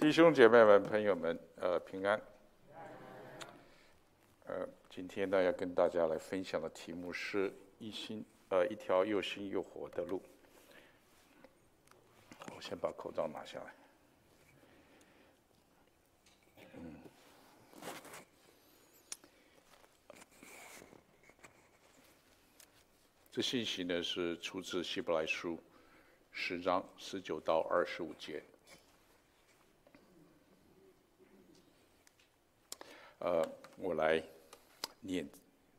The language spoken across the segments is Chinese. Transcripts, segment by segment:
弟兄姐妹们、朋友们，呃，平安。呃，今天呢要跟大家来分享的题目是一新，呃，一条又新又活的路。我先把口罩拿下来。这信息呢是出自希伯来书十章十九到二十五节。呃，我来念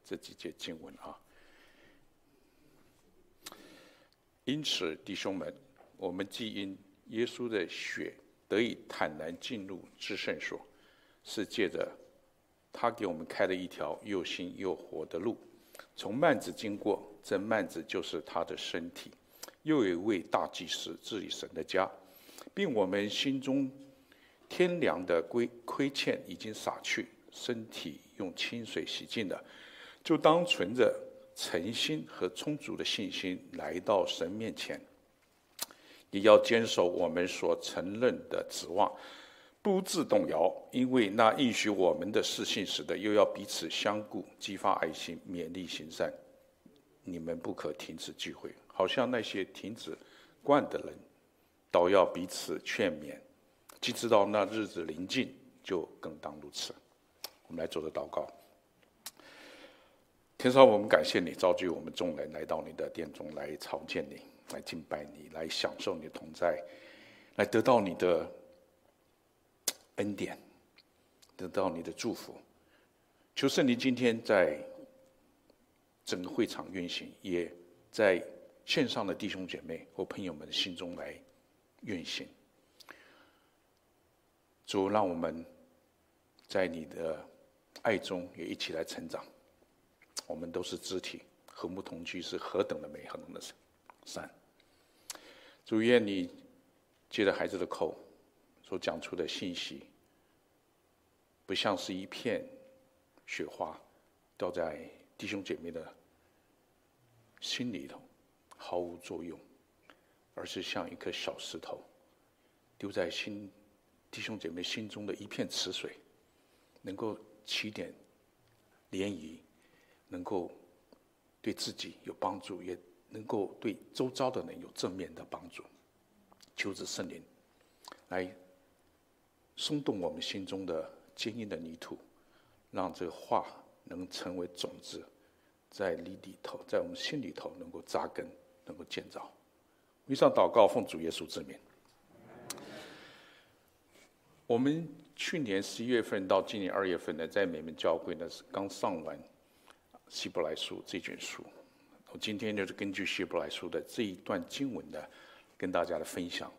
这几节经文啊。因此，弟兄们，我们既因耶稣的血得以坦然进入至圣所，是借着他给我们开了一条又新又活的路，从幔子经过，这幔子就是他的身体。又有一位大祭司治理神的家，并我们心中天良的亏亏欠已经洒去。身体用清水洗净的，就当存着诚心和充足的信心来到神面前，也要坚守我们所承认的指望，不致动摇。因为那应许我们的是信实的，又要彼此相顾，激发爱心，勉励行善。你们不可停止聚会，好像那些停止惯的人，倒要彼此劝勉。既知道那日子临近，就更当如此。我们来做个祷告。天父，我们感谢你召集我们众人来到你的殿中来朝见你，来敬拜你，来享受你的同在，来得到你的恩典，得到你的祝福。求圣灵今天在整个会场运行，也在线上的弟兄姐妹和朋友们心中来运行。主，让我们在你的。爱中也一起来成长，我们都是肢体，和睦同居是何等的美，何等的善。主愿你借着孩子的口所讲出的信息，不像是一片雪花掉在弟兄姐妹的心里头毫无作用，而是像一颗小石头丢在心弟兄姐妹心中的一片池水，能够。起点涟漪，能够对自己有帮助，也能够对周遭的人有正面的帮助。求知圣灵来松动我们心中的坚硬的泥土，让这个话能成为种子，在里里头，在我们心里头能够扎根，能够建造。以上祷告，奉主耶稣之名。我们去年十一月份到今年二月份呢，在美门教会呢是刚上完希伯来书这卷书。我今天就是根据希伯来书的这一段经文呢，跟大家来分享，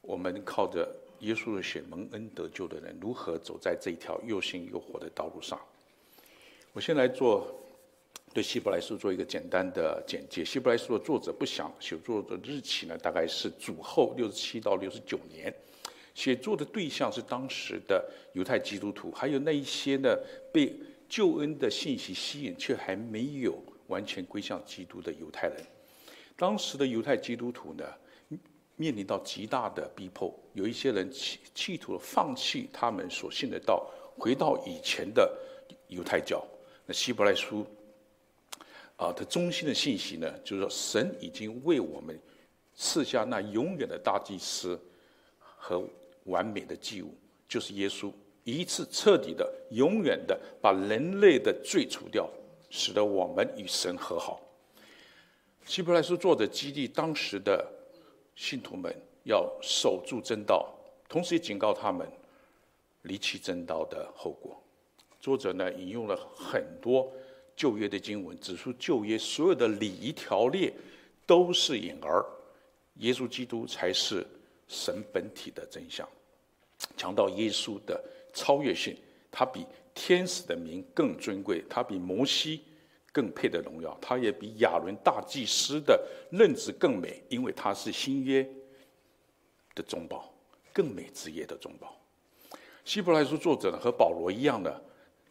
我们靠着耶稣的血蒙恩得救的人，如何走在这一条又新又活的道路上。我先来做对希伯来书做一个简单的简介。希伯来书的作者不详，写作的日期呢，大概是主后六十七到六十九年。写作的对象是当时的犹太基督徒，还有那一些呢被救恩的信息吸引却还没有完全归向基督的犹太人。当时的犹太基督徒呢，面临到极大的逼迫，有一些人企企图放弃他们所信的道，回到以前的犹太教。那希伯来书啊，它中心的信息呢，就是说神已经为我们赐下那永远的大祭司和。完美的祭物就是耶稣，一次彻底的、永远的把人类的罪除掉，使得我们与神和好。希伯来书作者激励当时的信徒们要守住真道，同时也警告他们离弃真道的后果。作者呢引用了很多旧约的经文，指出旧约所有的礼仪条例都是影儿，耶稣基督才是神本体的真相。强调耶稣的超越性，他比天使的名更尊贵，他比摩西更配得荣耀，他也比亚伦大祭司的任职更美，因为他是新约的中保，更美之约的中保。希伯来书作者呢和保罗一样的，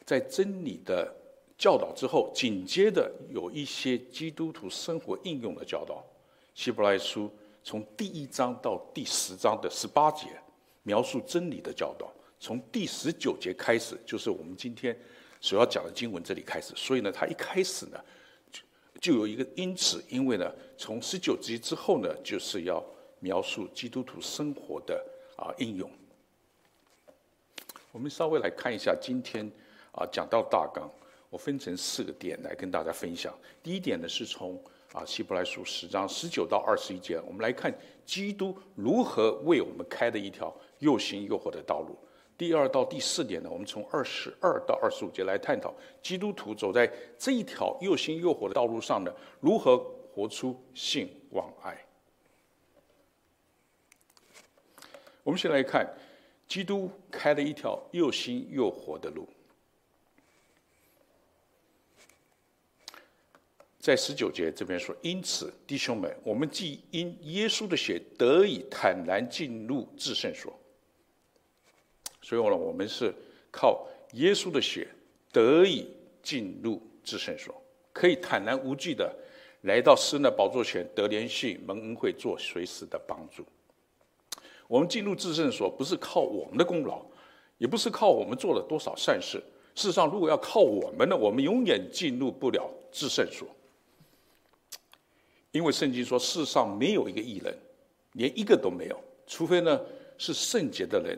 在真理的教导之后，紧接着有一些基督徒生活应用的教导。希伯来书从第一章到第十章的十八节。描述真理的教导。从第十九节开始，就是我们今天所要讲的经文这里开始。所以呢，他一开始呢，就就有一个因此，因为呢，从十九节之后呢，就是要描述基督徒生活的啊应用。我们稍微来看一下今天啊讲到大纲，我分成四个点来跟大家分享。第一点呢，是从啊希伯来书十章十九到二十一节，我们来看基督如何为我们开的一条又新又活的道路。第二到第四点呢，我们从二十二到二十五节来探讨基督徒走在这一条又新又活的道路上呢，如何活出信望爱。我们先来看，基督开了一条又新又活的路。在十九节这边说，因此弟兄们，我们既因耶稣的血得以坦然进入至圣所。所以呢，我们是靠耶稣的血得以进入至圣所，可以坦然无惧的来到神的宝座前，得怜恤、蒙恩惠、做随时的帮助。我们进入至圣所，不是靠我们的功劳，也不是靠我们做了多少善事。事实上，如果要靠我们呢，我们永远进入不了至圣所，因为圣经说，世上没有一个义人，连一个都没有，除非呢是圣洁的人。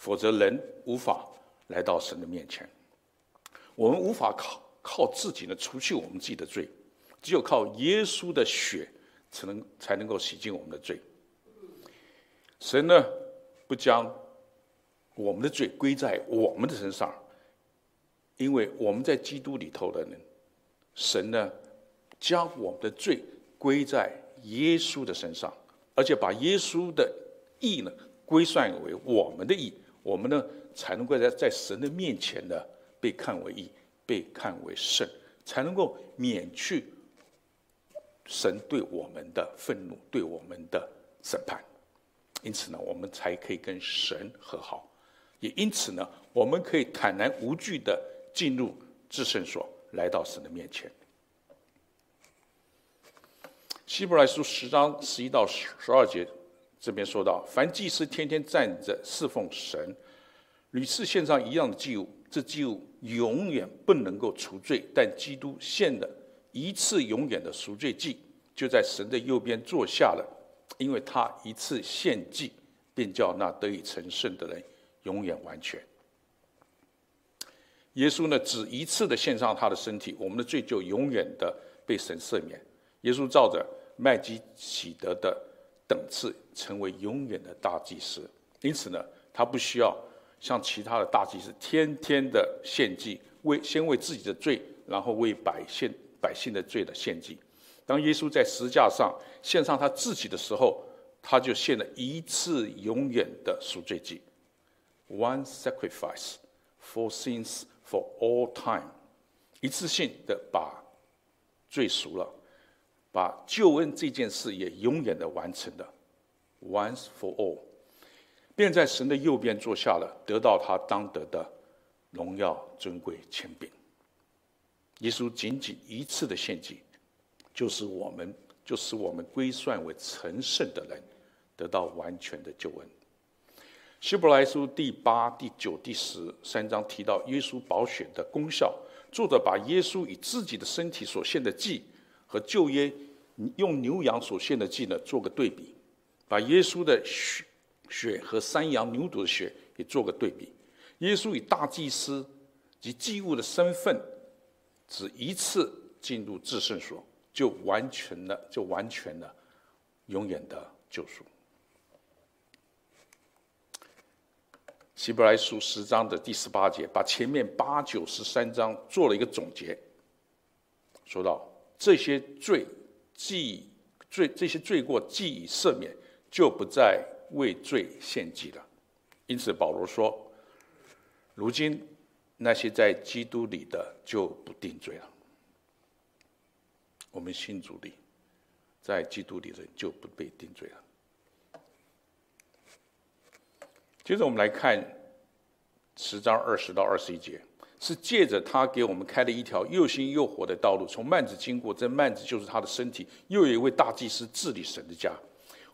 否则，人无法来到神的面前。我们无法靠靠自己呢除去我们自己的罪，只有靠耶稣的血才能才能够洗净我们的罪。神呢，不将我们的罪归在我们的身上，因为我们在基督里头的人，神呢，将我们的罪归在耶稣的身上，而且把耶稣的义呢归算为我们的义。我们呢，才能够在在神的面前呢，被看为义，被看为圣，才能够免去神对我们的愤怒，对我们的审判。因此呢，我们才可以跟神和好，也因此呢，我们可以坦然无惧地进入至圣所，来到神的面前。希伯来书十章十一到十十二节。这边说到，凡祭司天天站着侍奉神，屡次献上一样的祭物，这祭物永远不能够除罪。但基督献了一次永远的赎罪祭，就在神的右边坐下了，因为他一次献祭，便叫那得以成圣的人永远完全。耶稣呢，只一次的献上他的身体，我们的罪就永远的被神赦免。耶稣照着麦基洗德的。等次成为永远的大祭司，因此呢，他不需要像其他的大祭司天天的献祭，为先为自己的罪，然后为百姓百姓的罪的献祭。当耶稣在十字架上献上他自己的时候，他就献了一次永远的赎罪祭，one sacrifice for sins for all time，一次性的把罪赎了。把救恩这件事也永远的完成了，once for all，便在神的右边坐下了，得到他当得的荣耀、尊贵、权柄。耶稣仅仅一次的献祭，就是我们，就使我们归算为成圣的人，得到完全的救恩。希伯来书第八、第九、第十三章提到耶稣宝血的功效，作者把耶稣以自己的身体所献的祭。和旧约用牛羊所献的祭呢，做个对比，把耶稣的血血和山羊牛犊的血也做个对比。耶稣以大祭司及祭物的身份，只一次进入至圣所，就完全了，就完全了永远的救赎。希伯来书十章的第十八节，把前面八九十三章做了一个总结，说到。这些罪既罪这些罪过既已赦免，就不再为罪献祭了。因此保罗说：“如今那些在基督里的就不定罪了。我们信主的，在基督里的就不被定罪了。”接着我们来看十章二十到二十一节。是借着他给我们开了一条又新又活的道路，从幔子经过，这幔子就是他的身体。又有一位大祭司治理神的家，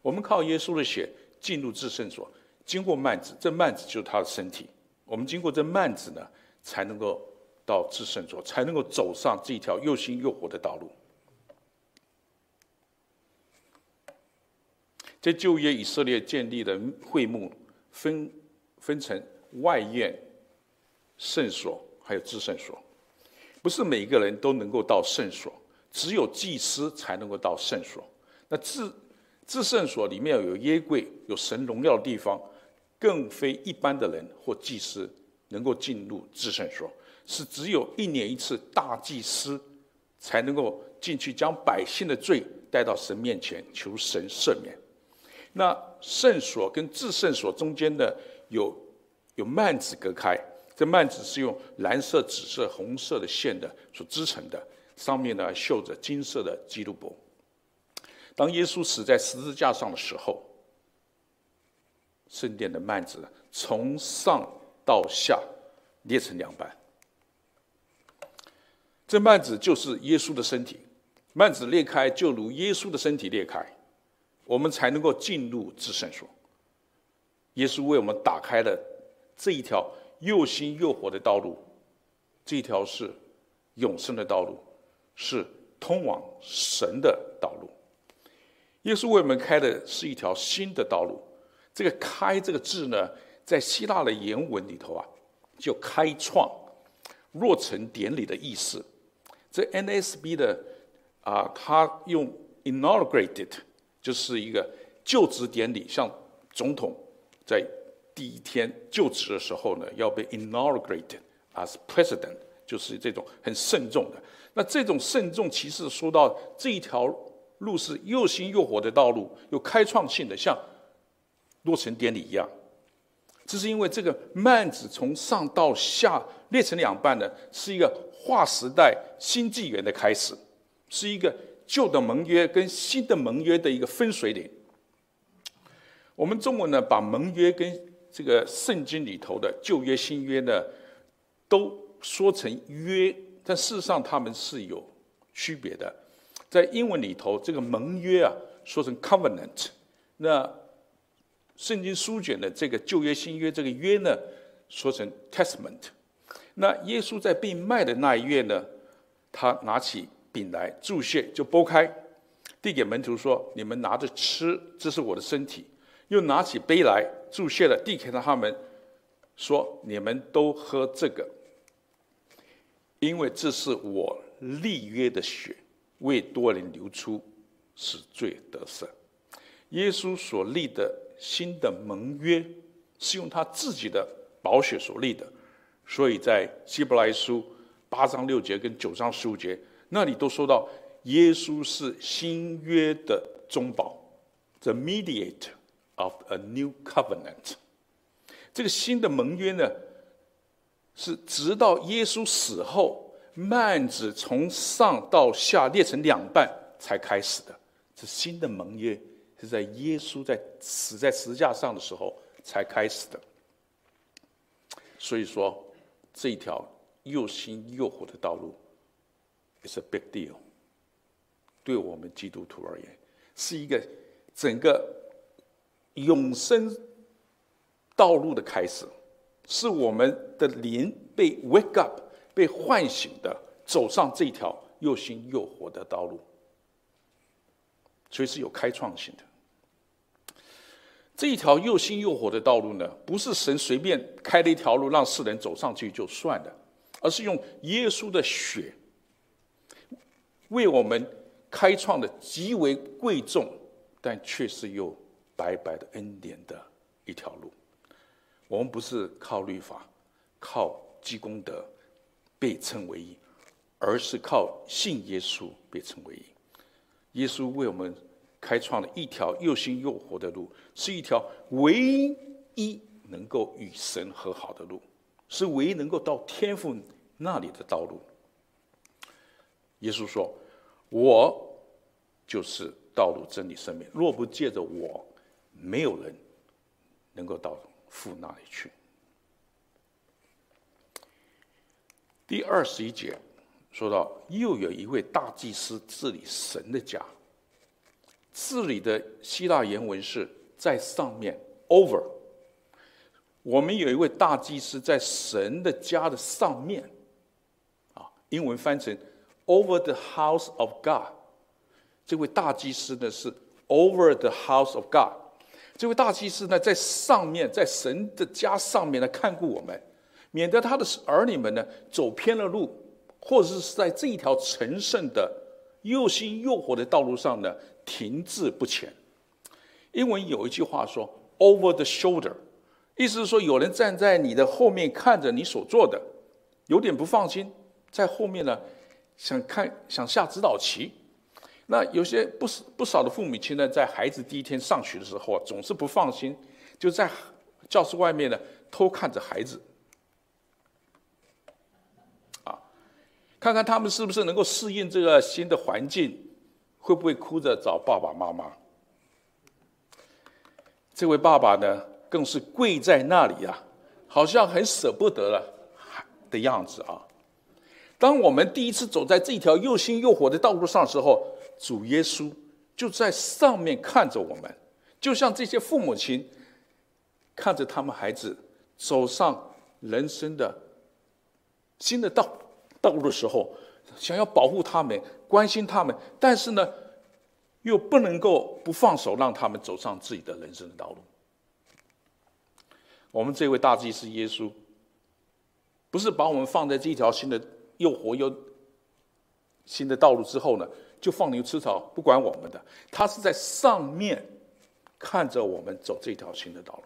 我们靠耶稣的血进入至圣所，经过幔子，这幔子就是他的身体。我们经过这幔子呢，才能够到至圣所，才能够走上这一条又新又活的道路。在旧约以色列建立的会幕分分成外院、圣所，还有至圣所。不是每个人都能够到圣所，只有祭司才能够到圣所。那至至圣所里面有耶柜，有神荣耀的地方，更非一般的人或祭司能够进入至圣所，是只有一年一次大祭司才能够进去，将百姓的罪带到神面前，求神赦免。那圣所跟至圣所中间的有有幔子隔开，这幔子是用蓝色、紫色、红色的线的所织成的，上面呢绣着金色的基路伯。当耶稣死在十字架上的时候，圣殿的幔子从上到下裂成两半。这幔子就是耶稣的身体，幔子裂开就如耶稣的身体裂开。我们才能够进入至圣所。耶稣为我们打开了这一条又新又活的道路，这条是永生的道路，是通往神的道路。耶稣为我们开的是一条新的道路。这个“开”这个字呢，在希腊的原文里头啊，就开创、落成典礼的意思。这 NSB 的啊，他用 inaugurated。就是一个就职典礼，像总统在第一天就职的时候呢，要被 inaugurated as president，就是这种很慎重的。那这种慎重，其实说到这一条路是又新又活的道路，有开创性的，像落成典礼一样。这是因为这个幔子从上到下裂成两半呢，是一个划时代新纪元的开始，是一个。旧的盟约跟新的盟约的一个分水岭。我们中文呢，把盟约跟这个圣经里头的旧约、新约呢，都说成约，但事实上他们是有区别的。在英文里头，这个盟约啊，说成 covenant，那圣经书卷的这个旧约、新约这个约呢，说成 testament。那耶稣在被卖的那一夜呢，他拿起。饼来祝谢，就剥开，递给门徒说：“你们拿着吃，这是我的身体。”又拿起杯来注谢了，递给了他们，说：“你们都喝这个，因为这是我立约的血，为多人流出，使罪得赦。”耶稣所立的新的盟约，是用他自己的宝血所立的，所以在希伯来书八章六节跟九章十五节。那里都说到，耶稣是新约的中保，the mediator of a new covenant。这个新的盟约呢，是直到耶稣死后，幔子从上到下裂成两半才开始的。这新的盟约是在耶稣在死在十字架上的时候才开始的。所以说，这一条又新又活的道路。，is a big deal，对我们基督徒而言，是一个整个永生道路的开始，是我们的灵被 wake up、被唤醒的，走上这条又新又活的道路，所以是有开创性的。这一条又新又活的道路呢，不是神随便开了一条路让世人走上去就算了，而是用耶稣的血。为我们开创的极为贵重，但却是又白白的恩典的一条路。我们不是靠律法、靠积功德被称为义，而是靠信耶稣被称为义。耶稣为我们开创了一条又新又活的路，是一条唯一能够与神和好的路，是唯一能够到天父那里的道路。耶稣说：“我就是道路、真理、生命。若不借着我，没有人能够到父那里去。”第二十一节说到：“又有一位大祭司治理神的家。”治理的希腊原文是在上面 over，我们有一位大祭司在神的家的上面，啊，英文翻成 “over the house of God”。这位大祭司呢是 “over the house of God”。这位大祭司呢在上面，在神的家上面呢看顾我们，免得他的儿女们呢走偏了路，或者是在这一条成圣的又新又活的道路上呢停滞不前。英文有一句话说 “over the shoulder”。意思是说，有人站在你的后面看着你所做的，有点不放心，在后面呢，想看想下指导棋。那有些不少不少的父母亲呢，在孩子第一天上学的时候啊，总是不放心，就在教室外面呢偷看着孩子，啊，看看他们是不是能够适应这个新的环境，会不会哭着找爸爸妈妈。这位爸爸呢，更是跪在那里啊，好像很舍不得了的样子啊。当我们第一次走在这条又新又火的道路上的时候，主耶稣就在上面看着我们，就像这些父母亲看着他们孩子走上人生的新的道道路的时候，想要保护他们、关心他们，但是呢，又不能够不放手，让他们走上自己的人生的道路。我们这位大祭司耶稣，不是把我们放在这条新的又活又新的道路之后呢，就放牛吃草不管我们的。他是在上面看着我们走这条新的道路，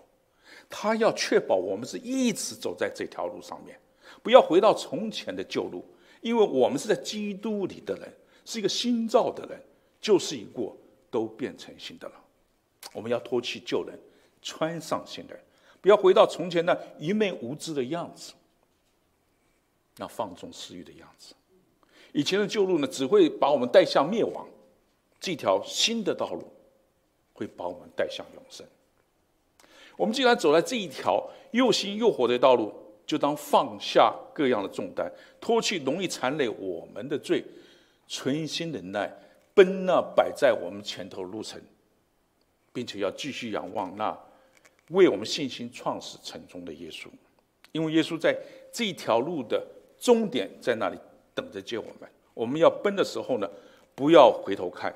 他要确保我们是一直走在这条路上面，不要回到从前的旧路，因为我们是在基督里的人，是一个新造的人，旧事已过，都变成新的了。我们要脱去旧人，穿上新人。不要回到从前那愚昧无知的样子，那放纵私欲的样子。以前的旧路呢，只会把我们带向灭亡；这条新的道路，会把我们带向永生。我们既然走在这一条又新又活的道路，就当放下各样的重担，脱去容易缠累我们的罪，存心忍耐，奔那摆在我们前头的路程，并且要继续仰望那。为我们信心创始成终的耶稣，因为耶稣在这条路的终点在那里等着接我们。我们要奔的时候呢，不要回头看，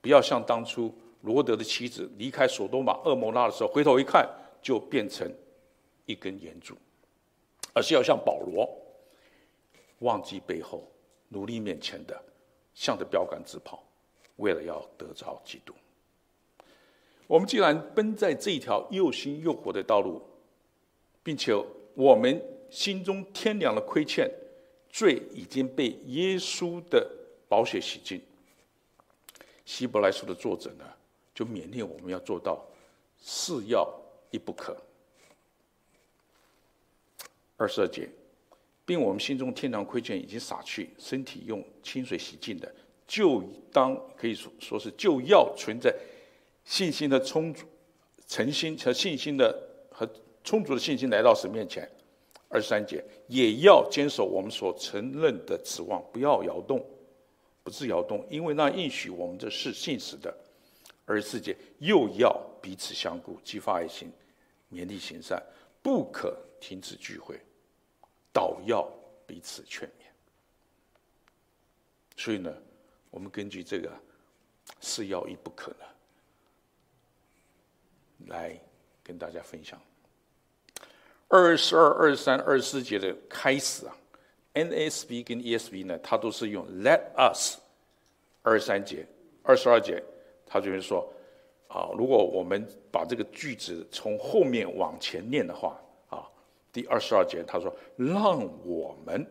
不要像当初罗德的妻子离开索多玛、蛾摩拉的时候，回头一看就变成一根盐柱，而是要像保罗，忘记背后，努力面前的，向着标杆直跑，为了要得着基督。我们既然奔在这一条又新又活的道路，并且我们心中天良的亏欠，罪已经被耶稣的宝血洗净。希伯来书的作者呢，就勉励我们要做到是要一不可。二十二节，并我们心中天堂亏欠已经洒去，身体用清水洗净的，就当可以说说是就要存在。信心的充足、诚心和信心的和充足的信心来到神面前。二十三节也要坚守我们所承认的指望，不要摇动，不致摇动，因为那应许我们的是信实的。二十四节又要彼此相顾，激发爱心，勉励行善，不可停止聚会，倒要彼此劝勉。所以呢，我们根据这个是要一不可呢。来跟大家分享二十二、二十三、二十四节的开始啊，NASB 跟 ESV 呢，它都是用 Let us。二十三节、二十二节，它就是说啊，如果我们把这个句子从后面往前念的话啊，第二十二节他说：“让我们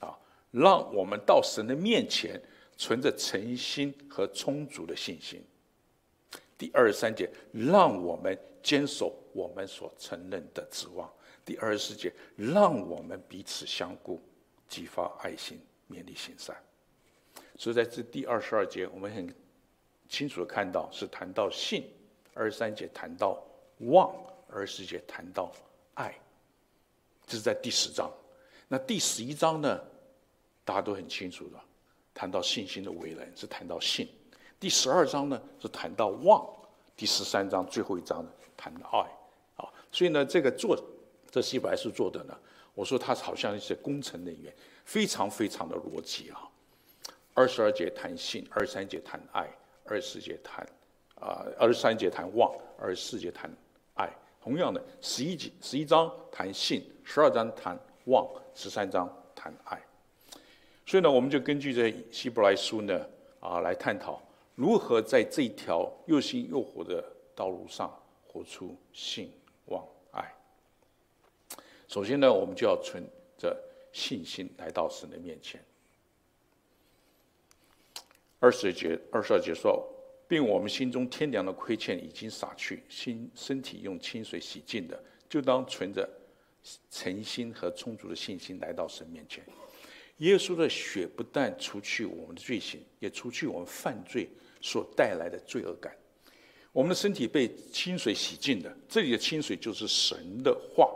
啊，让我们到神的面前，存着诚心和充足的信心。”第二十三节，让我们坚守我们所承认的指望。第二十四节，让我们彼此相顾，激发爱心，勉励行善。所以在这第二十二节，我们很清楚的看到是谈到信；二十三节谈到望；二十四节谈到爱。这是在第十章。那第十一章呢？大家都很清楚的，谈到信心的为人，是谈到信。第十二章呢是谈到望，第十三章最后一章呢谈到爱，啊，所以呢，这个做这希伯来书做的呢，我说他好像一些工程人员，非常非常的逻辑啊。二十二节谈信，二十三节谈爱，二十四节谈啊，二十三节谈望，二十四节谈爱。同样的，十一节十一章谈信，十二章谈望，十三章谈爱。所以呢，我们就根据这希伯来书呢啊来探讨如何在这条又新又活的道路上活出信。首先呢，我们就要存着信心来到神的面前。二十节、二十二节说，并我们心中天良的亏欠已经洒去，心身体用清水洗净的，就当存着诚心和充足的信心来到神面前。耶稣的血不但除去我们的罪行，也除去我们犯罪所带来的罪恶感。我们的身体被清水洗净的，这里的清水就是神的话。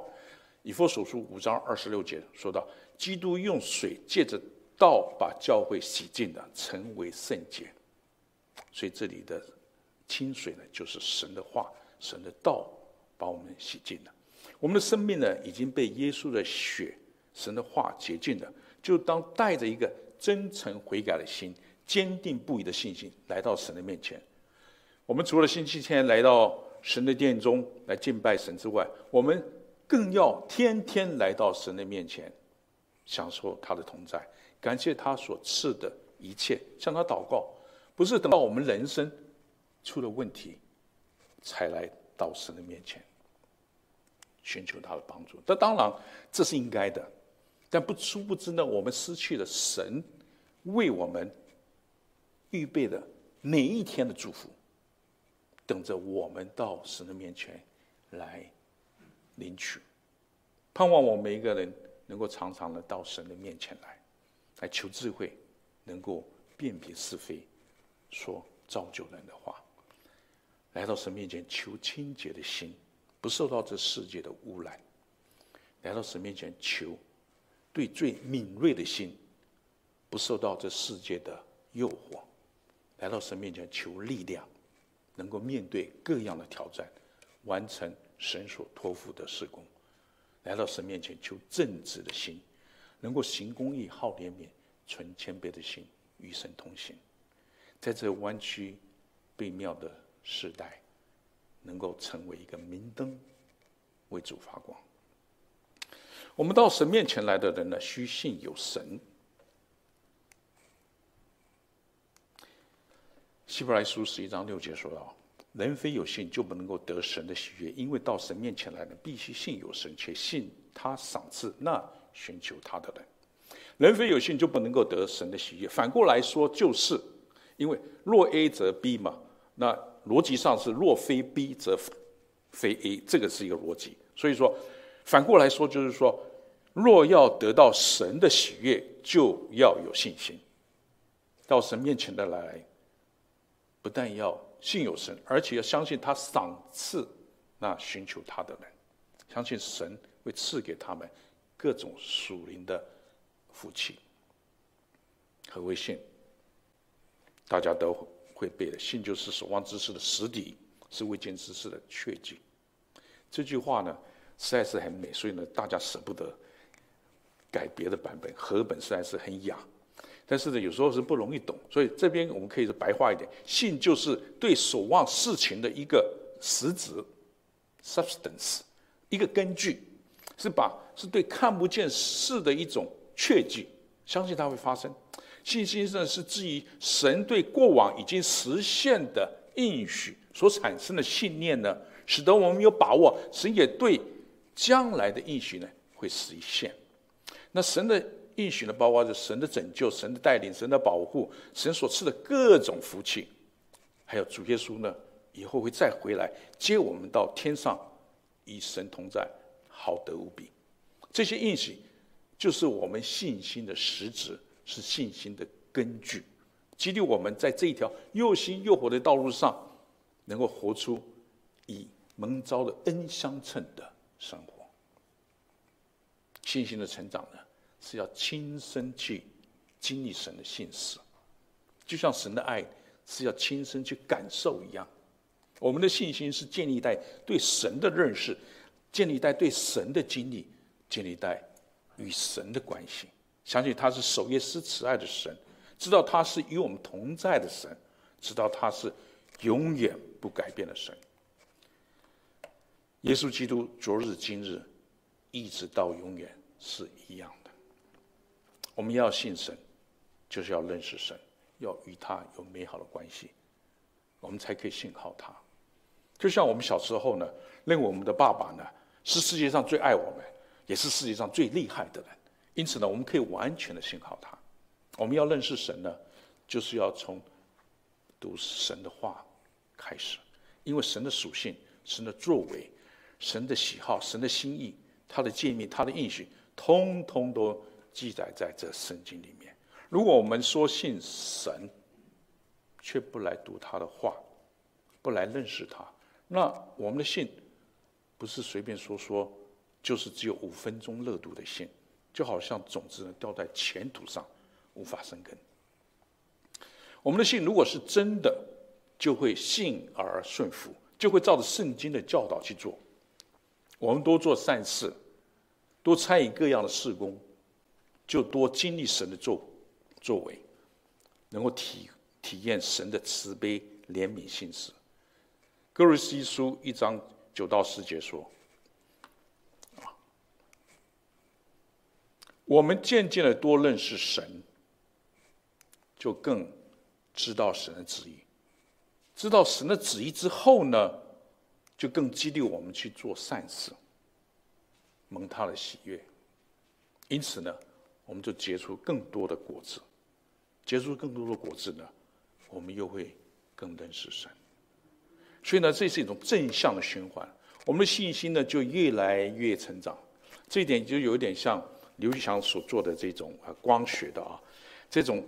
以弗所书五章二十六节说到，基督用水借着。道把教会洗净了，成为圣洁。所以这里的清水呢，就是神的话，神的道把我们洗净了。我们的生命呢，已经被耶稣的血、神的话洁净了。就当带着一个真诚悔改的心、坚定不移的信心来到神的面前。我们除了星期天来到神的殿中来敬拜神之外，我们更要天天来到神的面前，享受他的同在。感谢他所赐的一切，向他祷告，不是等到我们人生出了问题，才来到神的面前寻求他的帮助。那当然这是应该的，但不殊不知呢，我们失去了神为我们预备的每一天的祝福，等着我们到神的面前来领取。盼望我们每一个人能够常常的到神的面前来。来求智慧，能够辨别是非，说造就人的话。来到神面前求清洁的心，不受到这世界的污染。来到神面前求对最敏锐的心，不受到这世界的诱惑。来到神面前求力量，能够面对各样的挑战，完成神所托付的事工。来到神面前求正直的心。能够行公义、好怜悯、存谦卑的心，与神同行，在这弯曲悖谬的时代，能够成为一个明灯，为主发光。我们到神面前来的人呢，须信有神。希伯来书十一章六节说道：“人非有信，就不能够得神的喜悦，因为到神面前来呢，必须信有神，且信他赏赐那。”寻求他的人，人非有信就不能够得神的喜悦。反过来说，就是因为若 A 则 B 嘛，那逻辑上是若非 B 则非 A，这个是一个逻辑。所以说，反过来说就是说，若要得到神的喜悦，就要有信心。到神面前的来，不但要信有神，而且要相信他赏赐那寻求他的人，相信神会赐给他们。各种属灵的福气，何谓信？大家都会背的。信就是所望之事的实底，是未见之事的确据。这句话呢，实在是很美，所以呢，大家舍不得改别的版本。和本实在是很雅，但是呢，有时候是不容易懂。所以这边我们可以是白话一点：信就是对所望事情的一个实质 （substance），一个根据。是把是对看不见事的一种确据，相信它会发生。信心呢，是基于神对过往已经实现的应许所产生的信念呢，使得我们有把握，神也对将来的应许呢会实现。那神的应许呢，包括着神的拯救、神的带领、神的保护、神所赐的各种福气，还有主耶稣呢以后会再回来接我们到天上，与神同在。好得无比，这些应许就是我们信心的实质，是信心的根据，激励我们在这一条又新又活的道路上，能够活出以蒙召的恩相称的生活。信心的成长呢，是要亲身去经历神的信实，就像神的爱是要亲身去感受一样。我们的信心是建立在对神的认识。建立在对神的经历，建立在与神的关系，相信他是守约施慈爱的神，知道他是与我们同在的神，知道他是永远不改变的神。耶稣基督昨日今日一直到永远是一样的。我们要信神，就是要认识神，要与他有美好的关系，我们才可以信靠他。就像我们小时候呢，认为我们的爸爸呢是世界上最爱我们，也是世界上最厉害的人，因此呢，我们可以完全的信靠他。我们要认识神呢，就是要从读神的话开始，因为神的属性、神的作为、神的喜好、神的心意、他的诫命、他的应许，通通都记载在这圣经里面。如果我们说信神，却不来读他的话，不来认识他，那我们的信不是随便说说，就是只有五分钟热度的信，就好像种子呢掉在浅土上，无法生根。我们的信如果是真的，就会信而顺服，就会照着圣经的教导去做。我们多做善事，多参与各样的事工，就多经历神的作作为，能够体体验神的慈悲怜悯信实。歌罗西书一章九到十节说：“啊，我们渐渐的多认识神，就更知道神的旨意。知道神的旨意之后呢，就更激励我们去做善事，蒙他的喜悦。因此呢，我们就结出更多的果子。结出更多的果子呢，我们又会更认识神。”所以呢，这是一种正向的循环，我们的信心呢就越来越成长。这一点就有点像刘玉祥所做的这种啊光学的啊，这种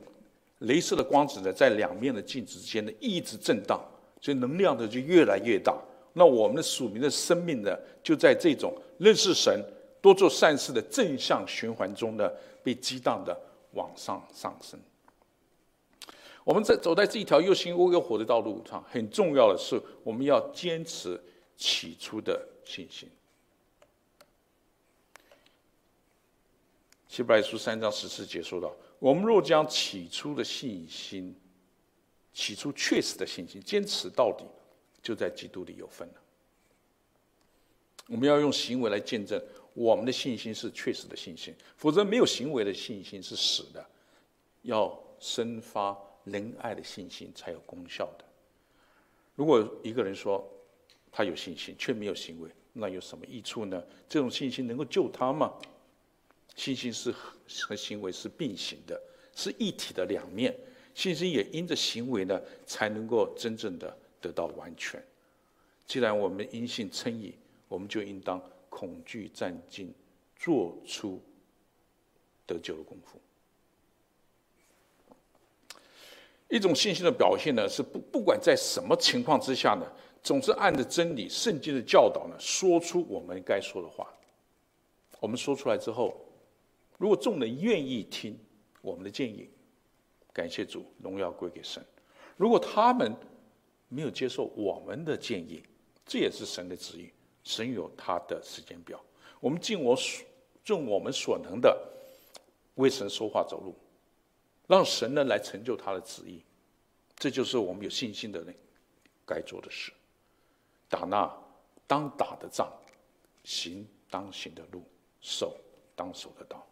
镭射的光子呢，在两面的镜子之间呢一直震荡，所以能量呢就越来越大。那我们的属灵的生命呢，就在这种认识神、多做善事的正向循环中呢，被激荡的往上上升。我们在走在这一条又新又火的道路上，很重要的是，我们要坚持起初的信心。希伯来书三章十四节说到：“我们若将起初的信心，起初确实的信心坚持到底，就在基督里有份了。”我们要用行为来见证我们的信心是确实的信心，否则没有行为的信心是死的。要生发。仁爱的信心才有功效的。如果一个人说他有信心却没有行为，那有什么益处呢？这种信心能够救他吗？信心是和行为是并行的，是一体的两面。信心也因着行为呢，才能够真正的得到完全。既然我们因信称义，我们就应当恐惧战兢，做出得救的功夫。一种信心的表现呢，是不不管在什么情况之下呢，总是按着真理、圣经的教导呢，说出我们该说的话。我们说出来之后，如果众人愿意听我们的建议，感谢主，荣耀归给神。如果他们没有接受我们的建议，这也是神的旨意，神有他的时间表。我们尽我所尽我们所能的为神说话走路。让神呢来成就他的旨意，这就是我们有信心的人该做的事。打那当打的仗，行当行的路，守当守的道。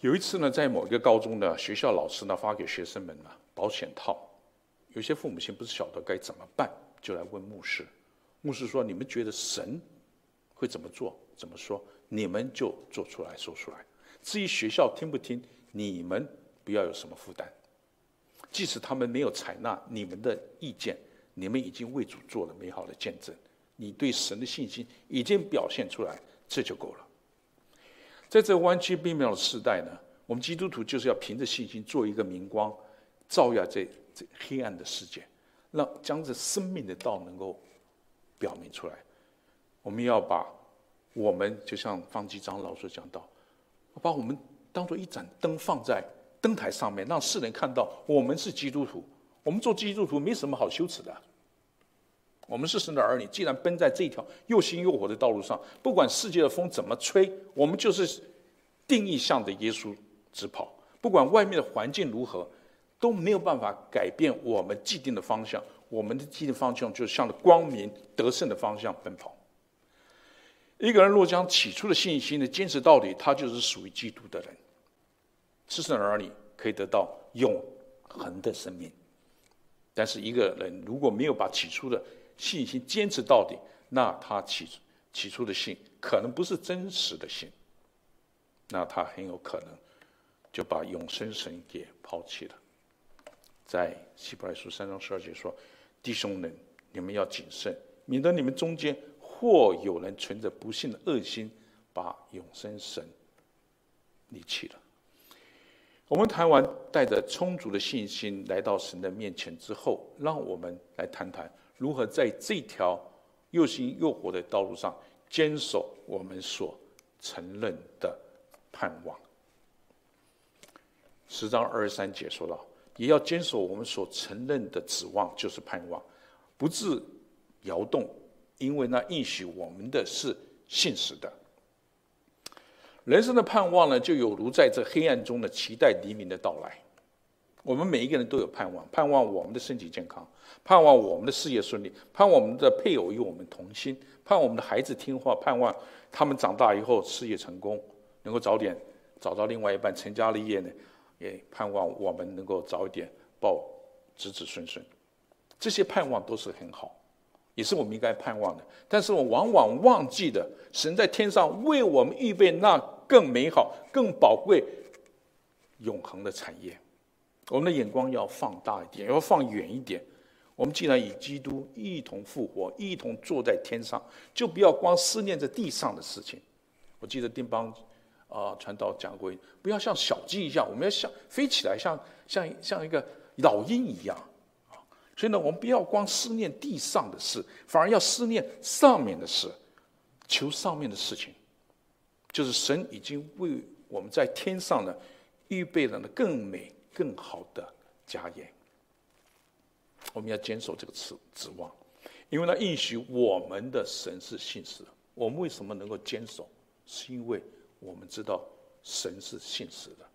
有一次呢，在某一个高中的学校，老师呢发给学生们呢保险套，有些父母亲不是晓得该怎么办，就来问牧师。牧师说：“你们觉得神会怎么做？怎么说？你们就做出来说出来。至于学校听不听？”你们不要有什么负担，即使他们没有采纳你们的意见，你们已经为主做了美好的见证，你对神的信心已经表现出来，这就够了。在这弯曲悖谬的时代呢，我们基督徒就是要凭着信心做一个明光，照耀这这黑暗的世界，让将这生命的道能够表明出来。我们要把我们就像方济长老所讲到，把我们。当做一盏灯放在灯台上面，让世人看到我们是基督徒。我们做基督徒没什么好羞耻的，我们是神的儿女，既然奔在这条又新又火的道路上，不管世界的风怎么吹，我们就是定义向着耶稣直跑。不管外面的环境如何，都没有办法改变我们既定的方向。我们的既定方向就是向着光明得胜的方向奔跑。一个人若将起初的信心呢坚持到底，他就是属于基督的人。是神的儿女可以得到永恒的生命。但是一个人如果没有把起初的信心坚持到底，那他起起初的信可能不是真实的信，那他很有可能就把永生神给抛弃了。在希伯来书三章十二节说：“弟兄们，你们要谨慎，免得你们中间或有人存着不信的恶心，把永生神离弃了。”我们谈完带着充足的信心来到神的面前之后，让我们来谈谈。如何在这条又新又活的道路上坚守我们所承认的盼望？十章二十三节说到，也要坚守我们所承认的指望，就是盼望，不致摇动，因为那应许我们的是信实的。人生的盼望呢，就有如在这黑暗中的期待黎明的到来。我们每一个人都有盼望，盼望我们的身体健康，盼望我们的事业顺利，盼望我们的配偶与我们同心，盼望我们的孩子听话，盼望他们长大以后事业成功，能够早点找到另外一半，成家立业呢，盼望我们能够早一点抱子子孙孙。这些盼望都是很好，也是我们应该盼望的。但是我往往忘记了，神在天上为我们预备那更美好、更宝贵、永恒的产业。我们的眼光要放大一点，要放远一点。我们既然与基督一同复活，一同坐在天上，就不要光思念着地上的事情。我记得丁邦啊传道讲过，不要像小鸡一样，我们要像飞起来，像像像一个老鹰一样啊。所以呢，我们不要光思念地上的事，反而要思念上面的事，求上面的事情。就是神已经为我们在天上呢预备了呢更美。更好的家宴，我们要坚守这个指指望，因为呢，应许我们的神是信实。我们为什么能够坚守？是因为我们知道神是信实的。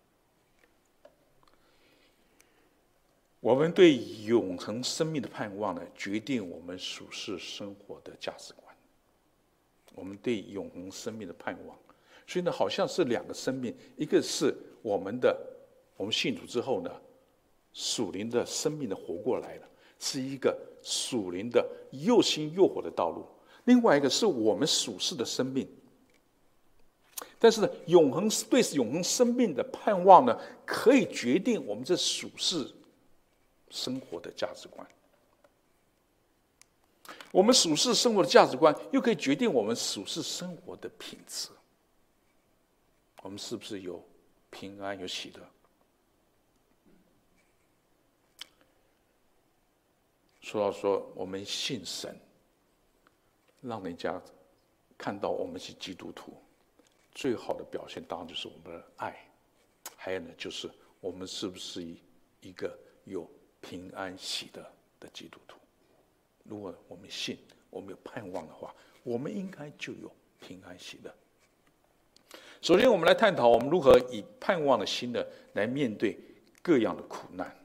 我们对永恒生命的盼望呢，决定我们属世生活的价值观。我们对永恒生命的盼望，所以呢，好像是两个生命，一个是我们的。我们信主之后呢，属灵的生命的活过来了，是一个属灵的又新又火的道路。另外一个是我们属世的生命，但是，永恒对永恒生命的盼望呢，可以决定我们这属世生活的价值观。我们属世生活的价值观，又可以决定我们属世生活的品质。我们是不是有平安有喜乐？说到说我们信神，让人家看到我们是基督徒，最好的表现当然就是我们的爱，还有呢，就是我们是不是一一个有平安喜乐的基督徒？如果我们信，我们有盼望的话，我们应该就有平安喜乐。首先，我们来探讨我们如何以盼望的心呢，来面对各样的苦难。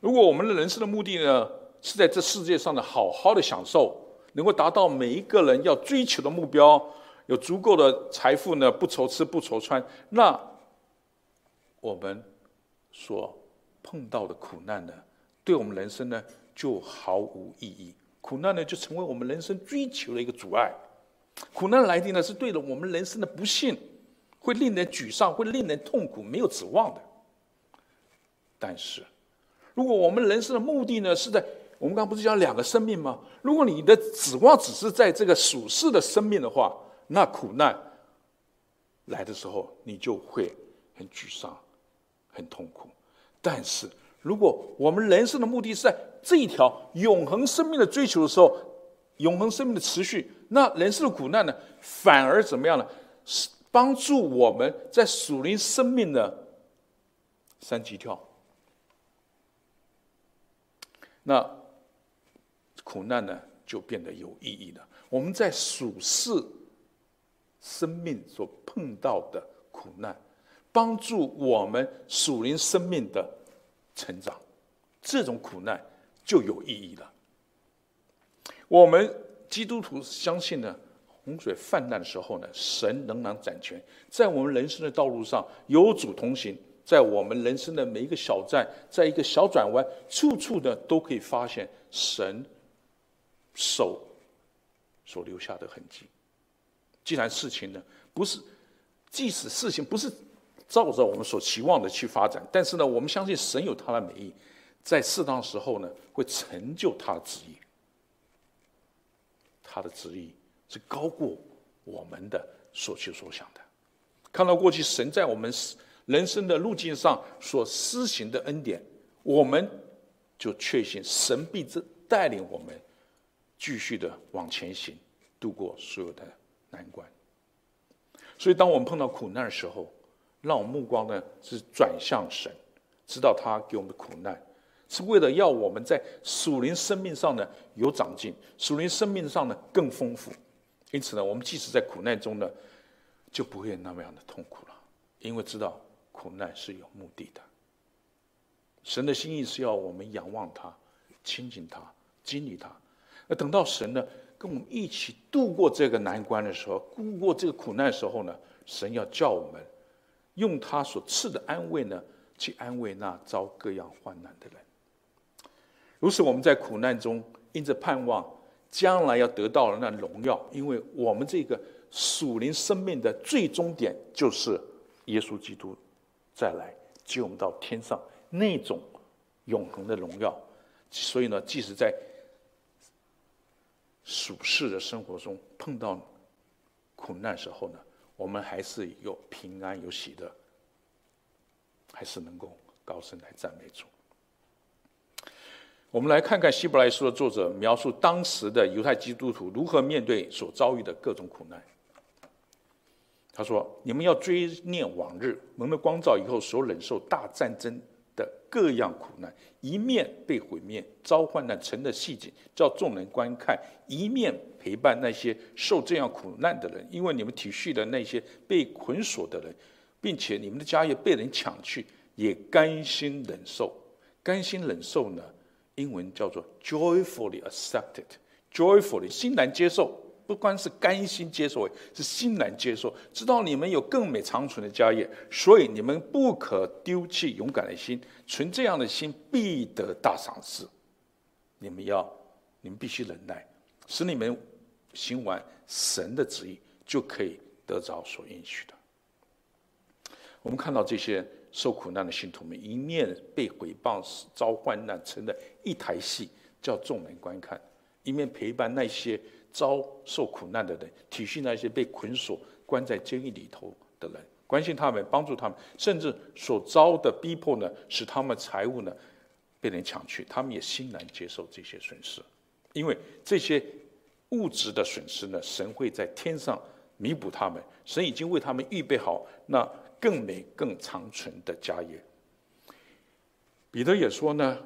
如果我们的人生的目的呢，是在这世界上的好好的享受，能够达到每一个人要追求的目标，有足够的财富呢，不愁吃不愁穿，那我们所碰到的苦难呢，对我们人生呢就毫无意义。苦难呢就成为我们人生追求的一个阻碍。苦难来临呢是对了我们人生的不幸，会令人沮丧，会令人痛苦，没有指望的。但是。如果我们人生的目的呢，是在我们刚刚不是讲两个生命吗？如果你的指望只是在这个属世的生命的话，那苦难来的时候，你就会很沮丧、很痛苦。但是，如果我们人生的目的是在这一条永恒生命的追求的时候，永恒生命的持续，那人生的苦难呢，反而怎么样呢？是帮助我们在属灵生命的三级跳。那苦难呢就变得有意义了。我们在属世生命所碰到的苦难，帮助我们属灵生命的成长，这种苦难就有意义了。我们基督徒相信呢，洪水泛滥的时候呢，神仍然掌权，在我们人生的道路上有主同行，在我们人生的每一个小站，在一个小转弯，处处的都可以发现神手所留下的痕迹。既然事情呢不是，即使事情不是照着我们所期望的去发展，但是呢，我们相信神有他的美意，在适当时候呢，会成就他的旨意。他的旨意是高过我们的所求所想的。看到过去神在我们人生的路径上所施行的恩典，我们就确信神必这带领我们继续的往前行，度过所有的难关。所以，当我们碰到苦难的时候，让我们目光呢是转向神，知道他给我们的苦难。是为了要我们在属灵生命上呢有长进，属灵生命上呢更丰富。因此呢，我们即使在苦难中呢，就不会那么样的痛苦了，因为知道苦难是有目的的。神的心意是要我们仰望他、亲近他、经历他。那等到神呢跟我们一起度过这个难关的时候，度过这个苦难的时候呢，神要叫我们用他所赐的安慰呢，去安慰那遭各样患难的人。如此，我们在苦难中，因着盼望将来要得到的那荣耀，因为我们这个属灵生命的最终点就是耶稣基督再来接我们到天上那种永恒的荣耀。所以呢，即使在属世的生活中碰到苦难时候呢，我们还是有平安、有喜乐，还是能够高声来赞美主。我们来看看《希伯来书》的作者描述当时的犹太基督徒如何面对所遭遇的各种苦难。他说：“你们要追念往日蒙了光照以后所忍受大战争各样苦难，一面被毁灭、遭患难、城的细节，叫众人观看；一面陪伴那些受这样苦难的人，因为你们体恤了那些被捆锁的人，并且你们的家业被人抢去，也甘心忍受。甘心忍受呢？”英文叫做 joyfully accepted，joyfully 欣然接受，不光是甘心接受，是欣然接受。知道你们有更美长存的家业，所以你们不可丢弃勇敢的心，存这样的心必得大赏赐。你们要，你们必须忍耐，使你们行完神的旨意，就可以得着所应许的。我们看到这些。受苦难的信徒们，一面被毁谤、遭患难，成了一台戏，叫众人观看；一面陪伴那些遭受苦难的人，体恤那些被捆锁、关在监狱里头的人，关心他们，帮助他们，甚至所遭的逼迫呢，使他们财物呢被人抢去，他们也欣然接受这些损失，因为这些物质的损失呢，神会在天上弥补他们，神已经为他们预备好那。更美、更长存的家业。彼得也说呢，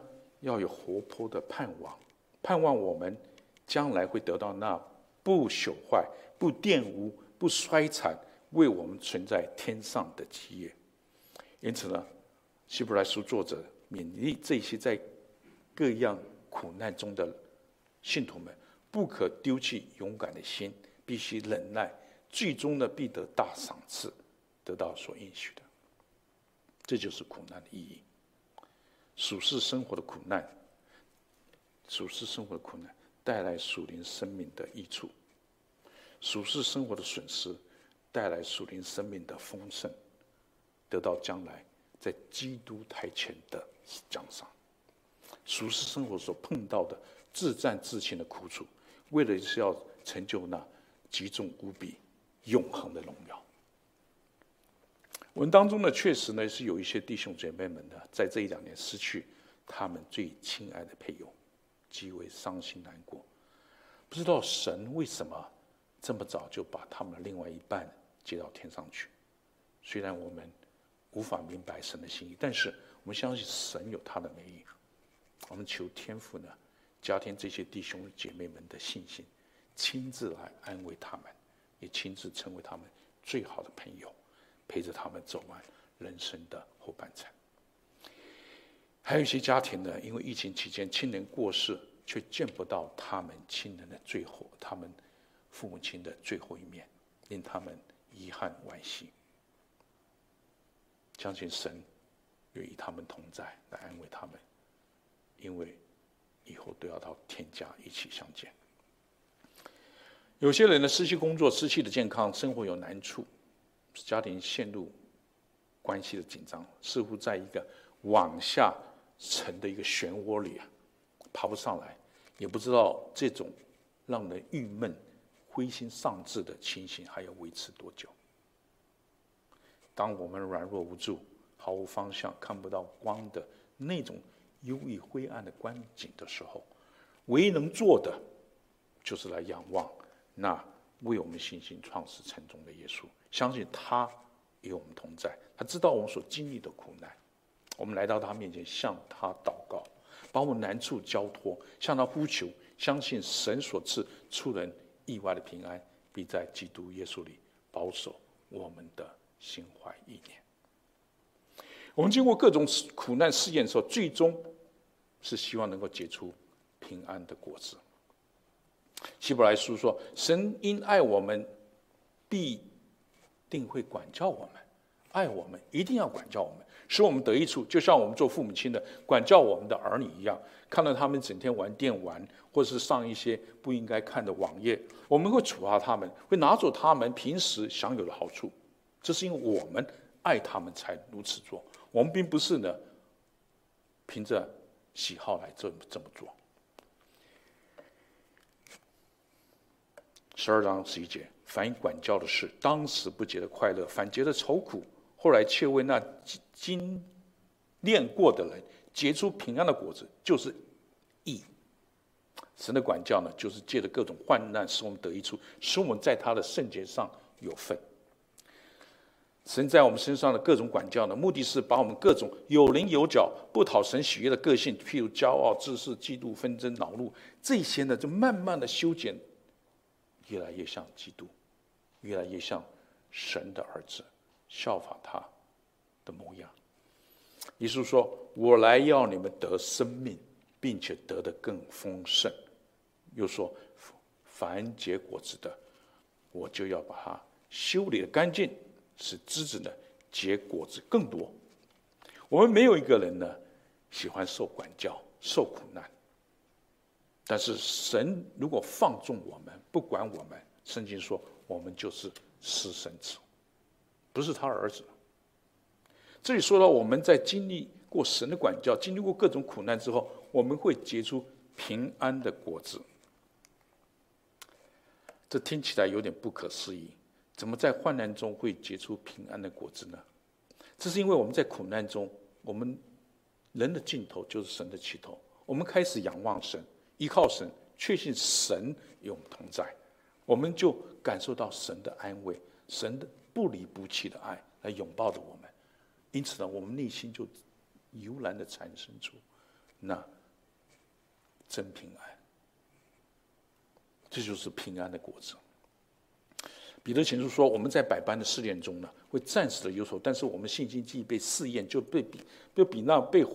要有活泼的盼望，盼望我们将来会得到那不朽坏、不玷污、不衰残，为我们存在天上的基业。因此呢，希伯来书作者勉励这些在各样苦难中的信徒们，不可丢弃勇敢的心，必须忍耐，最终呢，必得大赏赐。得到所应许的，这就是苦难的意义。属世生活的苦难，属世生活的苦难带来属灵生命的益处；属世生活的损失带来属灵生命的丰盛，得到将来在基督台前的奖赏。属世生活所碰到的自战自亲的苦楚，为的是要成就那极重无比、永恒的荣耀。文当中呢，确实呢是有一些弟兄姐妹们呢，在这一两年失去他们最亲爱的配偶，极为伤心难过。不知道神为什么这么早就把他们的另外一半接到天上去？虽然我们无法明白神的心意，但是我们相信神有他的美意。我们求天父呢，加添这些弟兄姐妹们的信心，亲自来安慰他们，也亲自成为他们最好的朋友，陪着他们走完人生的后半程。还有一些家庭呢，因为疫情期间亲人过世，却见不到他们亲人的最后，他们父母亲的最后一面，令他们遗憾惋惜。相信神愿与他们同在，来安慰他们，因为以后都要到天家一起相见。有些人呢，失去工作，失去了健康，生活有难处，家庭陷入关系的紧张，似乎在一个往下。沉的一个漩涡里啊，爬不上来，也不知道这种让人郁闷、灰心丧志的情形还要维持多久。当我们软弱无助、毫无方向、看不到光的那种忧郁灰暗的观景的时候，唯一能做的，就是来仰望那为我们信心创始成终的耶稣，相信他与我们同在，他知道我们所经历的苦难。我们来到他面前，向他祷告，把我们难处交托，向他呼求，相信神所赐出人意外的平安，必在基督耶稣里保守我们的心怀意念。我们经过各种苦难试验的时候，最终是希望能够结出平安的果子。希伯来书说：“神因爱我们，必定会管教我们，爱我们一定要管教我们。”使我们得益处，就像我们做父母亲的管教我们的儿女一样。看到他们整天玩电玩，或者是上一些不应该看的网页，我们会处罚他们，会拿走他们平时享有的好处。这是因为我们爱他们才如此做。我们并不是呢，凭着喜好来这么这么做。十二章十一节，凡管教的事，当时不觉得快乐，反觉得愁苦。后来却为那经练过的人结出平安的果子，就是义。神的管教呢，就是借着各种患难，使我们得益处，使我们在他的圣洁上有份。神在我们身上的各种管教呢，目的是把我们各种有棱有角、不讨神喜悦的个性，譬如骄傲、自私、嫉妒、纷争、恼怒，这些呢，就慢慢的修剪，越来越像基督，越来越像神的儿子。效法他的模样。耶稣说：“我来要你们得生命，并且得的更丰盛。”又说：“凡结果子的，我就要把它修理的干净，使枝子呢结果子更多。”我们没有一个人呢喜欢受管教、受苦难。但是神如果放纵我们，不管我们，圣经说我们就是私生子。不是他儿子。这里说到我们在经历过神的管教，经历过各种苦难之后，我们会结出平安的果子。这听起来有点不可思议，怎么在患难中会结出平安的果子呢？这是因为我们在苦难中，我们人的尽头就是神的起头。我们开始仰望神，依靠神，确信神与我们同在，我们就感受到神的安慰，神的。不离不弃的爱来拥抱着我们，因此呢，我们内心就油然的产生出那真平安。这就是平安的果子。彼得前书说，我们在百般的试炼中呢，会暂时的忧愁，但是我们信心既被试验，就被比就比那被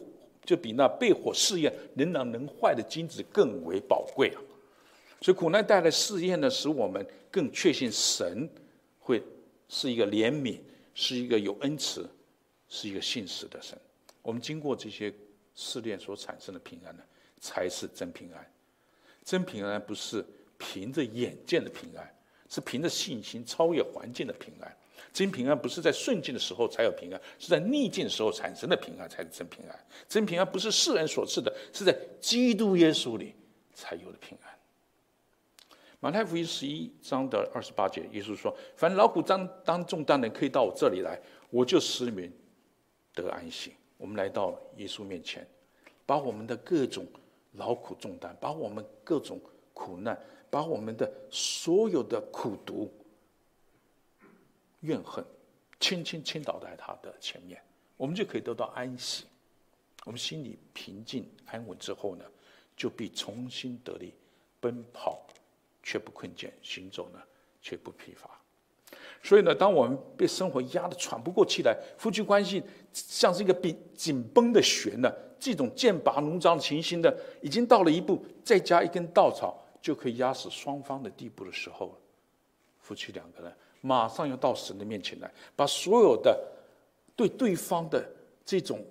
就比那被火试验仍然能坏的金子更为宝贵啊！所以苦难带来试验呢，使我们更确信神会。是一个怜悯，是一个有恩慈，是一个信实的神。我们经过这些试炼所产生的平安呢，才是真平安。真平安不是凭着眼见的平安，是凭着信心超越环境的平安。真平安不是在顺境的时候才有平安，是在逆境的时候产生的平安才是真平安。真平安不是世人所赐的，是在基督耶稣里才有的平安。马太福音十一章的二十八节，耶稣说：“凡劳苦担当重担的，可以到我这里来，我就使你们得安息。”我们来到耶稣面前，把我们的各种劳苦重担，把我们各种苦难，把我们的所有的苦毒、怨恨，轻轻倾倒在他的前面，我们就可以得到安息。我们心里平静安稳之后呢，就必重新得力，奔跑却不困倦，行走呢却不疲乏。所以呢，当我们被生活压得喘不过气来，夫妻关系像是一个紧紧绷的弦呢，这种剑拔弩张的情形呢，已经到了一步，再加一根稻草就可以压死双方的地步的时候，夫妻两个人马上要到神的面前来，把所有的对对方的这种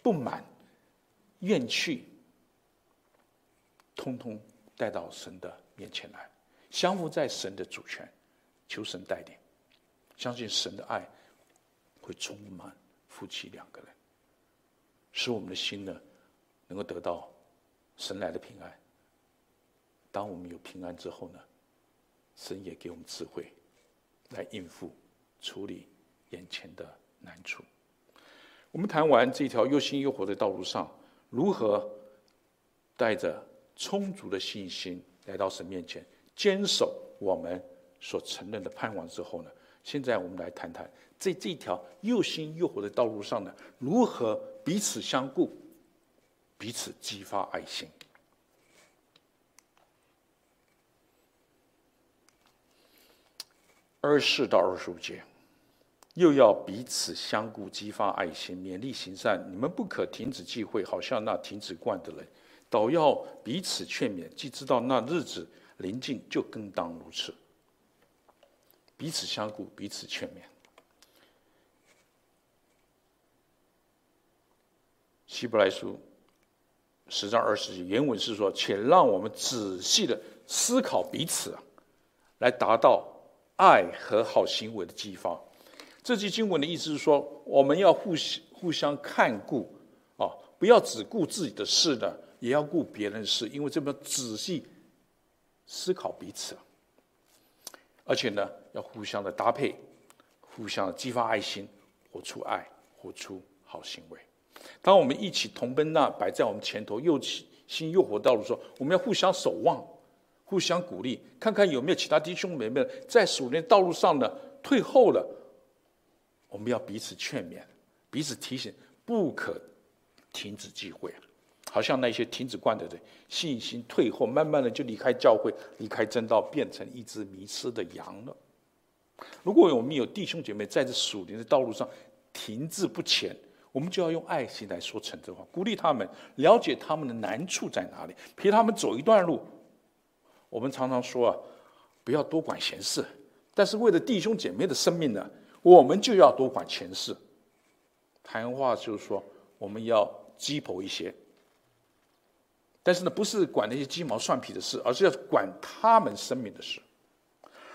不满、怨气。通通带到神的面前来，降服在神的主权，求神带领，相信神的爱会充满夫妻两个人，使我们的心呢能够得到神来的平安。当我们有平安之后呢，神也给我们智慧来应付处理眼前的难处。我们谈完这条又新又活的道路上，如何带着。充足的信心来到神面前，坚守我们所承认的盼望之后呢，现在我们来谈谈，在这条又新又活的道路上呢，如何彼此相顾，彼此激发爱心。二十四到二十五节，又要彼此相顾，激发爱心，勉励行善。你们不可停止聚会，好像那停止惯的人。倒要彼此劝勉，既知道那日子临近，就更当如此。彼此相顾，彼此劝勉。希伯来书十章二十节原文是说：“且让我们仔细的思考彼此，来达到爱和好行为的激发。”这句经文的意思是说，我们要互相互相看顾啊，不要只顾自己的事的。也要顾别人的事，因为这么仔细思考彼此，而且呢，要互相的搭配，互相的激发爱心，活出爱，活出好行为。当我们一起同奔那摆在我们前头又起新又活道路的时候，我们要互相守望，互相鼓励，看看有没有其他弟兄妹妹在属灵道路上呢退后了，我们要彼此劝勉，彼此提醒，不可停止聚会。好像那些停止惯的人，信心退后，慢慢的就离开教会，离开真道，变成一只迷失的羊了。如果我们有弟兄姐妹在这属灵的道路上停滞不前，我们就要用爱心来说诚实话，鼓励他们，了解他们的难处在哪里，陪他们走一段路。我们常常说啊，不要多管闲事，但是为了弟兄姐妹的生命呢，我们就要多管闲事。谈话就是说，我们要鸡婆一些。但是呢，不是管那些鸡毛蒜皮的事，而是要管他们生命的事。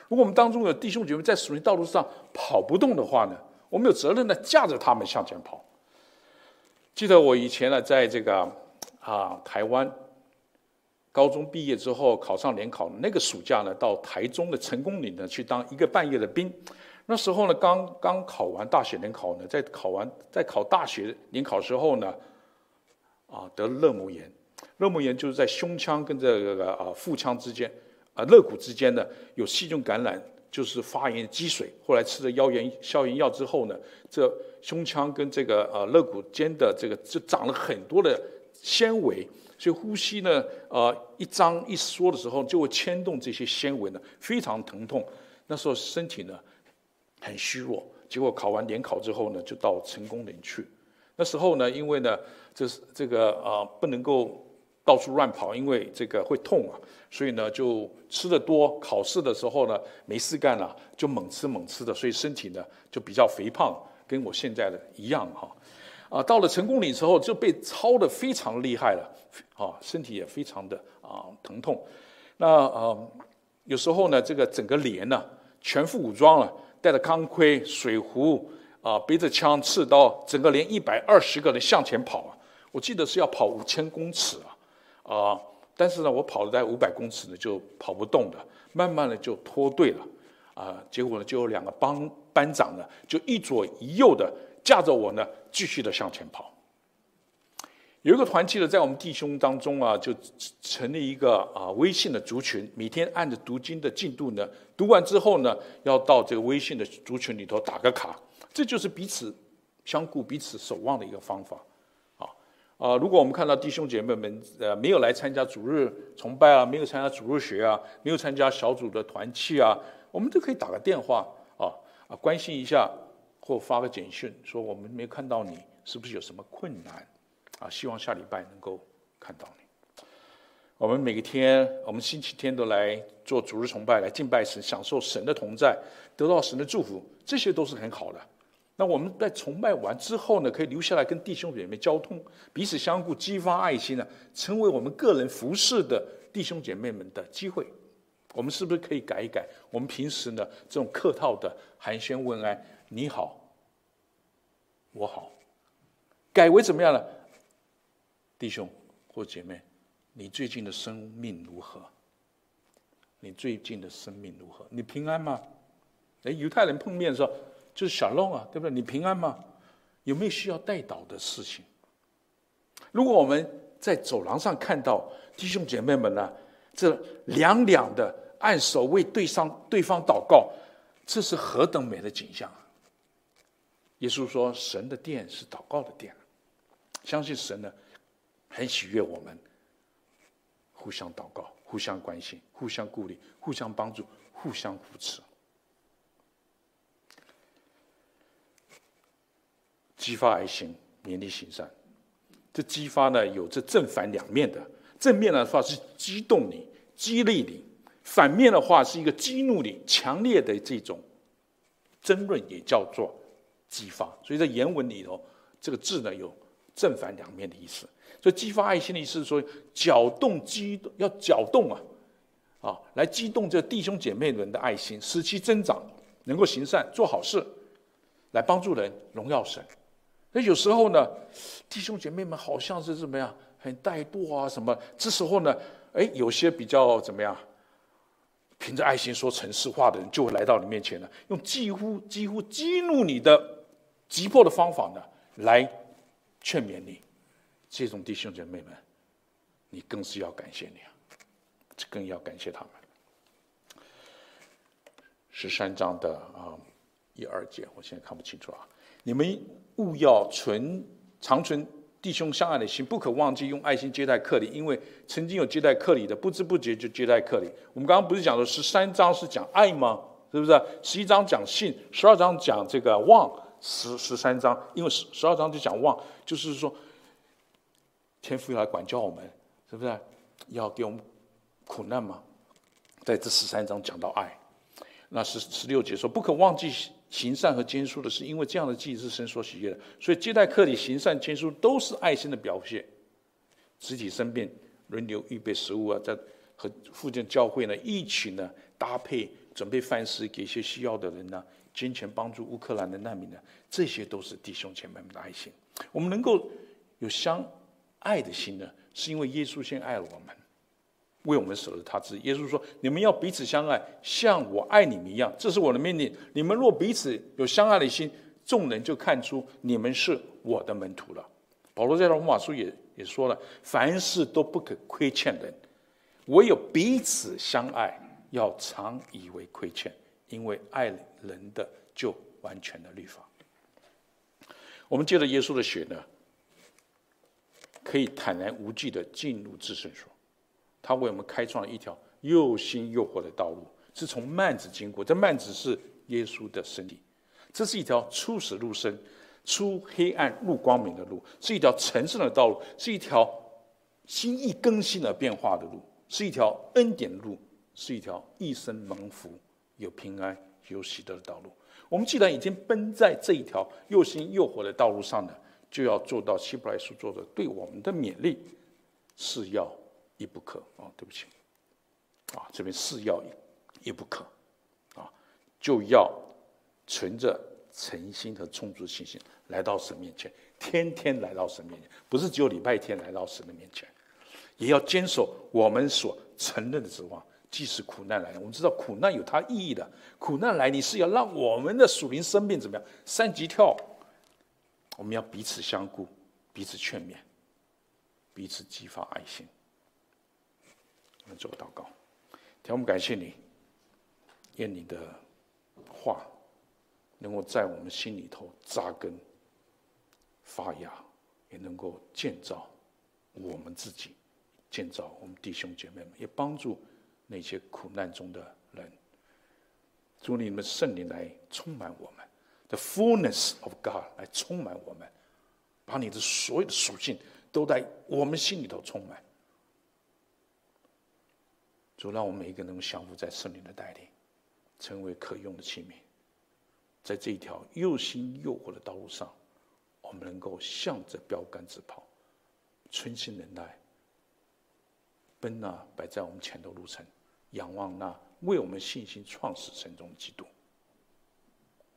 如果我们当中有弟兄姐妹在属灵道路上跑不动的话呢，我们有责任呢，架着他们向前跑。记得我以前呢，在这个啊台湾高中毕业之后考上联考，那个暑假呢，到台中的成功岭呢去当一个半月的兵。那时候呢，刚刚考完大学联考呢，在考完在考大学联考时候呢，啊得了肋膜炎。肋膜炎就是在胸腔跟这个啊腹腔之间啊肋骨之间呢有细菌感染，就是发炎积水。后来吃了消炎消炎药之后呢，这胸腔跟这个呃肋骨间的这个就长了很多的纤维，所以呼吸呢啊一张一缩的时候就会牵动这些纤维呢，非常疼痛。那时候身体呢很虚弱，结果考完联考之后呢，就到成功岭去。那时候呢，因为呢这是这个啊不能够。到处乱跑，因为这个会痛啊，所以呢就吃的多。考试的时候呢没事干了，就猛吃猛吃的，所以身体呢就比较肥胖，跟我现在的一样哈。啊，到了成功岭之后就被操得非常厉害了，啊，身体也非常的啊疼痛。那啊有时候呢这个整个连呢全副武装了，带着钢盔、水壶啊，背着枪、刺刀，整个连一百二十个人向前跑啊。我记得是要跑五千公尺啊。啊！但是呢，我跑了大概五百公尺呢，就跑不动了，慢慢的就脱队了。啊，结果呢，就有两个帮班长呢，就一左一右的架着我呢，继续的向前跑。有一个团契呢，在我们弟兄当中啊，就成立一个啊微信的族群，每天按着读经的进度呢，读完之后呢，要到这个微信的族群里头打个卡，这就是彼此相顾、彼此守望的一个方法。啊，如果我们看到弟兄姐妹们呃没有来参加主日崇拜啊，没有参加主日学啊，没有参加小组的团契啊，我们都可以打个电话啊啊关心一下，或发个简讯说我们没看到你，是不是有什么困难啊？希望下礼拜能够看到你。我们每个天，我们星期天都来做主日崇拜，来敬拜神，享受神的同在，得到神的祝福，这些都是很好的。那我们在崇拜完之后呢，可以留下来跟弟兄姐妹交通，彼此相互，激发爱心呢，成为我们个人服侍的弟兄姐妹们的机会。我们是不是可以改一改？我们平时呢这种客套的寒暄问安，你好，我好，改为怎么样呢？弟兄或姐妹，你最近的生命如何？你最近的生命如何？你平安吗？哎，犹太人碰面的时候。就是小龙啊，对不对？你平安吗？有没有需要代祷的事情？如果我们在走廊上看到弟兄姐妹们呢，这两两的按手为对上对方祷告，这是何等美的景象啊！耶稣说：“神的殿是祷告的殿，相信神呢，很喜悦我们互相祷告、互相关心、互相鼓励、互相帮助、互相扶持。”激发爱心，勉励行善。这激发呢，有这正反两面的。正面的话是激动你、激励你；反面的话是一个激怒你、强烈的这种争论，也叫做激发。所以在原文里头，这个字呢有正反两面的意思。所以激发爱心的意思是说，搅动、激动，要搅动啊，啊，来激动这弟兄姐妹们的爱心，使其增长，能够行善、做好事，来帮助人、荣耀神。那有时候呢，弟兄姐妹们好像是怎么样，很怠惰啊什么？这时候呢，哎，有些比较怎么样，凭着爱心说诚实话的人，就会来到你面前了，用几乎几乎激怒你的急迫的方法呢，来劝勉你。这种弟兄姐妹们，你更是要感谢你啊，这更要感谢他们。十三章的啊一二节，我现在看不清楚啊。你们务要存常存弟兄相爱的心，不可忘记用爱心接待客礼，因为曾经有接待客礼的，不知不觉就接待客礼。我们刚刚不是讲说十三章是讲爱吗？是不是？十一章讲信，十二章讲这个望，十十三章因为十十二章就讲望，就是说天父要来管教我们，是不是？要给我们苦难吗？在这十三章讲到爱，那十十六节说不可忘记。行善和捐书的事，因为这样的祭是神所喜悦的，所以接待客礼、行善、捐书都是爱心的表现。肢体生病，轮流预备食物啊，在和附近教会呢一起呢搭配准备饭食给一些需要的人呢，捐钱帮助乌克兰的难民呢，这些都是弟兄姐妹们的爱心。我们能够有相爱的心呢，是因为耶稣先爱了我们。为我们舍了他自己。耶稣说：“你们要彼此相爱，像我爱你们一样。这是我的命令。你们若彼此有相爱的心，众人就看出你们是我的门徒了。”保罗在罗马书也也说了：“凡事都不可亏欠人，唯有彼此相爱，要常以为亏欠，因为爱人的就完全的律法。”我们借着耶稣的血呢，可以坦然无惧的进入至圣所。他为我们开创了一条又新又活的道路，是从幔子经过。这幔子是耶稣的身体，这是一条出死入生、出黑暗入光明的路，是一条神圣的道路，是一条心意更新而变化的路，是一条恩典的路，是一条一生蒙福、有平安、有喜乐的道路。我们既然已经奔在这一条又新又活的道路上呢，就要做到希伯来书作者对我们的勉励，是要。亦不可啊！对不起，啊，这边是要亦不可，啊，就要存着诚心和充足的信心来到神面前，天天来到神面前，不是只有礼拜天来到神的面前，也要坚守我们所承认的指望。即使苦难来了，我们知道苦难有它意义的，苦难来你是要让我们的属灵生命怎么样？三级跳，我们要彼此相顾，彼此劝勉，彼此激发爱心。我们做祷告，天，我们感谢你，愿你的话能够在我们心里头扎根、发芽、也能够建造我们自己，建造我们弟兄姐妹们，也帮助那些苦难中的人。祝你们圣灵来充满我们，the fullness of God 来充满我们，把你的所有的属性都在我们心里头充满。主让我们每一个人能降服在圣灵的带领，成为可用的器皿，在这一条又新又活的道路上，我们能够向着标杆直跑，存心忍耐，奔那摆在我们前头路程，仰望那为我们信心创始成终的基督。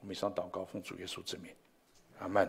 我们以上祷告，奉主耶稣之名，阿门。